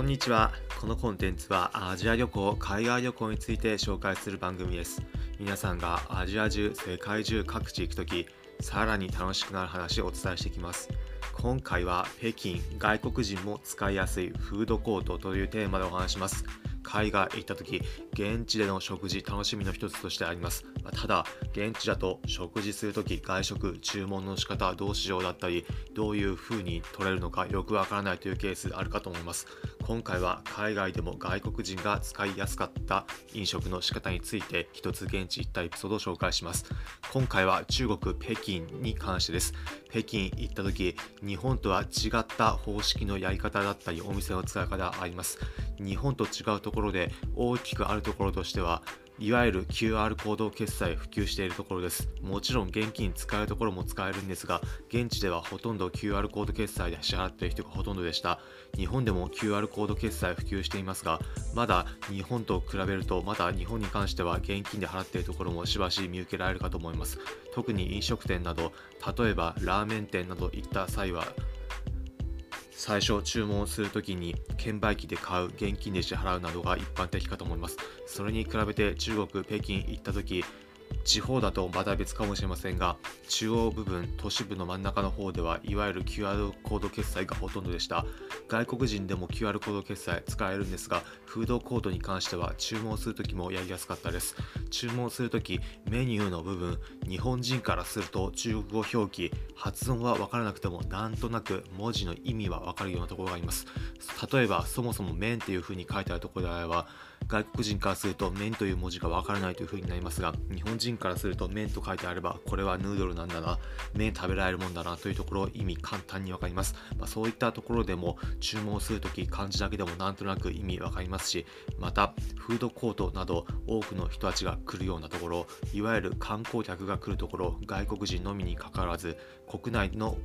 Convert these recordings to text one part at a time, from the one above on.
こんにちは。このコンテンツはアジア旅行、海外旅行について紹介する番組です。皆さんがアジア中、世界中各地行くとき、さらに楽しくなる話をお伝えしていきます。今回は北京、外国人も使いやすいフードコートというテーマでお話します。海外行った時現地での食事楽しみの一つとしてありますただ現地だと食事する時外食注文の仕方どうしようだったりどういう風に取れるのかよくわからないというケースあるかと思います今回は海外でも外国人が使いやすかった飲食の仕方について一つ現地行ったエピソードを紹介します。今回は中国北京に関してです。北京行った時日本とは違った方式のやり方だったりお店の使い方あります。日本と違うところで大きくあるところとしてはいわゆる QR コード決済普及しているところです。もちろん現金使えるところも使えるんですが、現地ではほとんど QR コード決済で支払っている人がほとんどでした。日本でも QR コード決済普及していますが、まだ日本と比べると、まだ日本に関しては現金で払っているところもしばし見受けられるかと思います。特に飲食店など、例えばラーメン店など行った際は、最初注文するときに券売機で買う現金で支払うなどが一般的かと思います。それに比べて中国北京行った時地方だとまた別かもしれませんが中央部分都市部の真ん中の方ではいわゆる QR コード決済がほとんどでした。外国人でも QR コード決済使えるんですがフードコートに関しては注文するときもやりやすかったです。注文するときメニューの部分日本人からすると中国語表記発音は分からなくてもなんとなく文字の意味は分かるようなところがあります。例えばそもそも麺っていう風に書いてあるところであれば外国人からすると麺という文字がわからないという風になりますが日本人からすると麺と書いてあればこれはヌードルなんだな。麺食べられるもんだなというところを意味簡単にわかります、まあ、そういったところでも注文するとき漢字だけでもなんとなく意味わかりますしまたフードコートなど多くの人たちが来るようなところいわゆる観光客が来るところ外国人のみにかかわらず国内の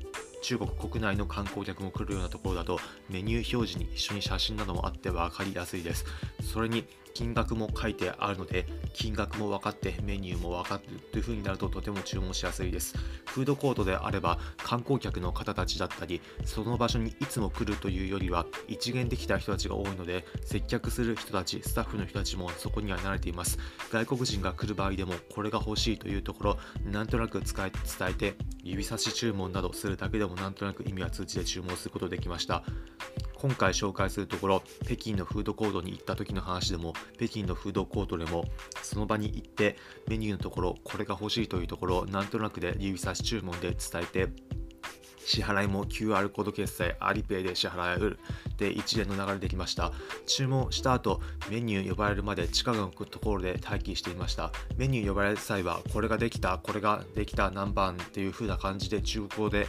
中国国内の観光客も来るようなところだとメニュー表示に一緒に写真などもあって分かりやすいです。それに金額も書いてあるので金額も分かってメニューも分かるという風になるととても注文しやすいです。フードコートであれば観光客の方たちだったりその場所にいつも来るというよりは一元できた人たちが多いので接客する人たちスタッフの人たちもそこには慣れています。外国人が来る場合でもこれが欲しいというところなんとなく伝えて指差し注文などするだけでもなんとなく意味は通知で注文することできました。今回紹介するところ北京のフードコートに行った時の話でも北京のフードコートでもその場に行ってメニューのところこれが欲しいというところなんとなくで指差し注文で伝えて支払いも QR コード決済、アリペイで支払えるで一連の流れできました。注文した後、メニュー呼ばれるまで近くのところで待機していました。メニュー呼ばれる際は、これができた、これができた、何番っていう風な感じで中国語で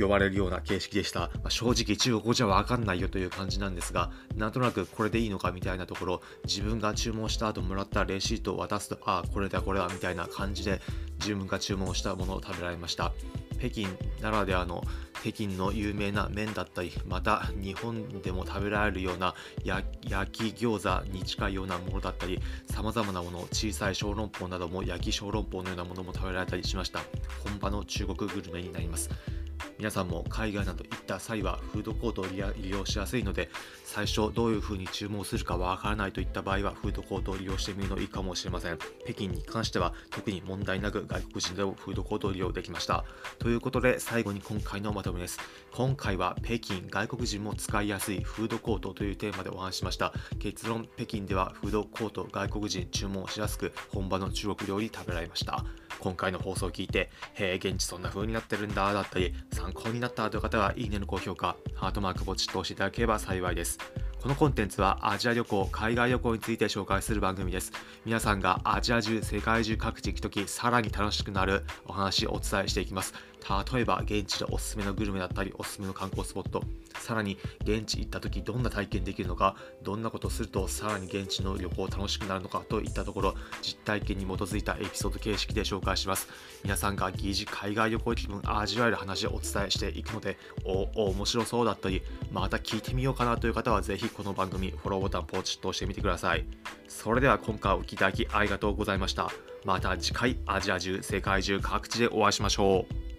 呼ばれるような形式でした。まあ、正直中国語じゃわかんないよという感じなんですが、なんとなくこれでいいのかみたいなところ、自分が注文した後もらったレシートを渡すと、ああ、これだこれだみたいな感じで自分が注文したものを食べられました。北京ならではの北京の有名な麺だったりまた日本でも食べられるような焼き餃子に近いようなものだったりさまざまなもの小さい小籠包なども焼き小籠包のようなものも食べられたりしました本場の中国グルメになります皆さんも海外など行った際はフードコートを利用しやすいので最初どういう風に注文するかわからないといった場合はフードコートを利用してみるのいいかもしれません。北京に関しては特に問題なく外国人でもフードコートを利用できました。ということで最後に今回のまとめです。今回は北京外国人も使いやすいフードコートというテーマでお話しました。結論北京ではフードコート外国人注文しやすく本場の中国料理食べられました。今回の放送を聞いて、へえ、現地そんな風になってるんだ、だったり、参考になったという方は、いいねの高評価、ハートマークポチッと押していただければ幸いです。このコンテンツはアジア旅行、海外旅行について紹介する番組です。皆さんがアジア中、世界中各地行くとき、さらに楽しくなるお話をお伝えしていきます。例えば、現地でおすすめのグルメだったり、おすすめの観光スポット、さらに現地行った時どんな体験できるのか、どんなことをするとさらに現地の旅行楽しくなるのかといったところ、実体験に基づいたエピソード形式で紹介します。皆さんが疑似海外旅行気分味わえる話をお伝えしていくので、お、お、面白そうだったり、また聞いてみようかなという方は、ぜひこの番組、フォローボタンポチッと押してみてください。それでは今回お聴きいただきありがとうございました。また次回アジア中、世界中各地でお会いしましょう。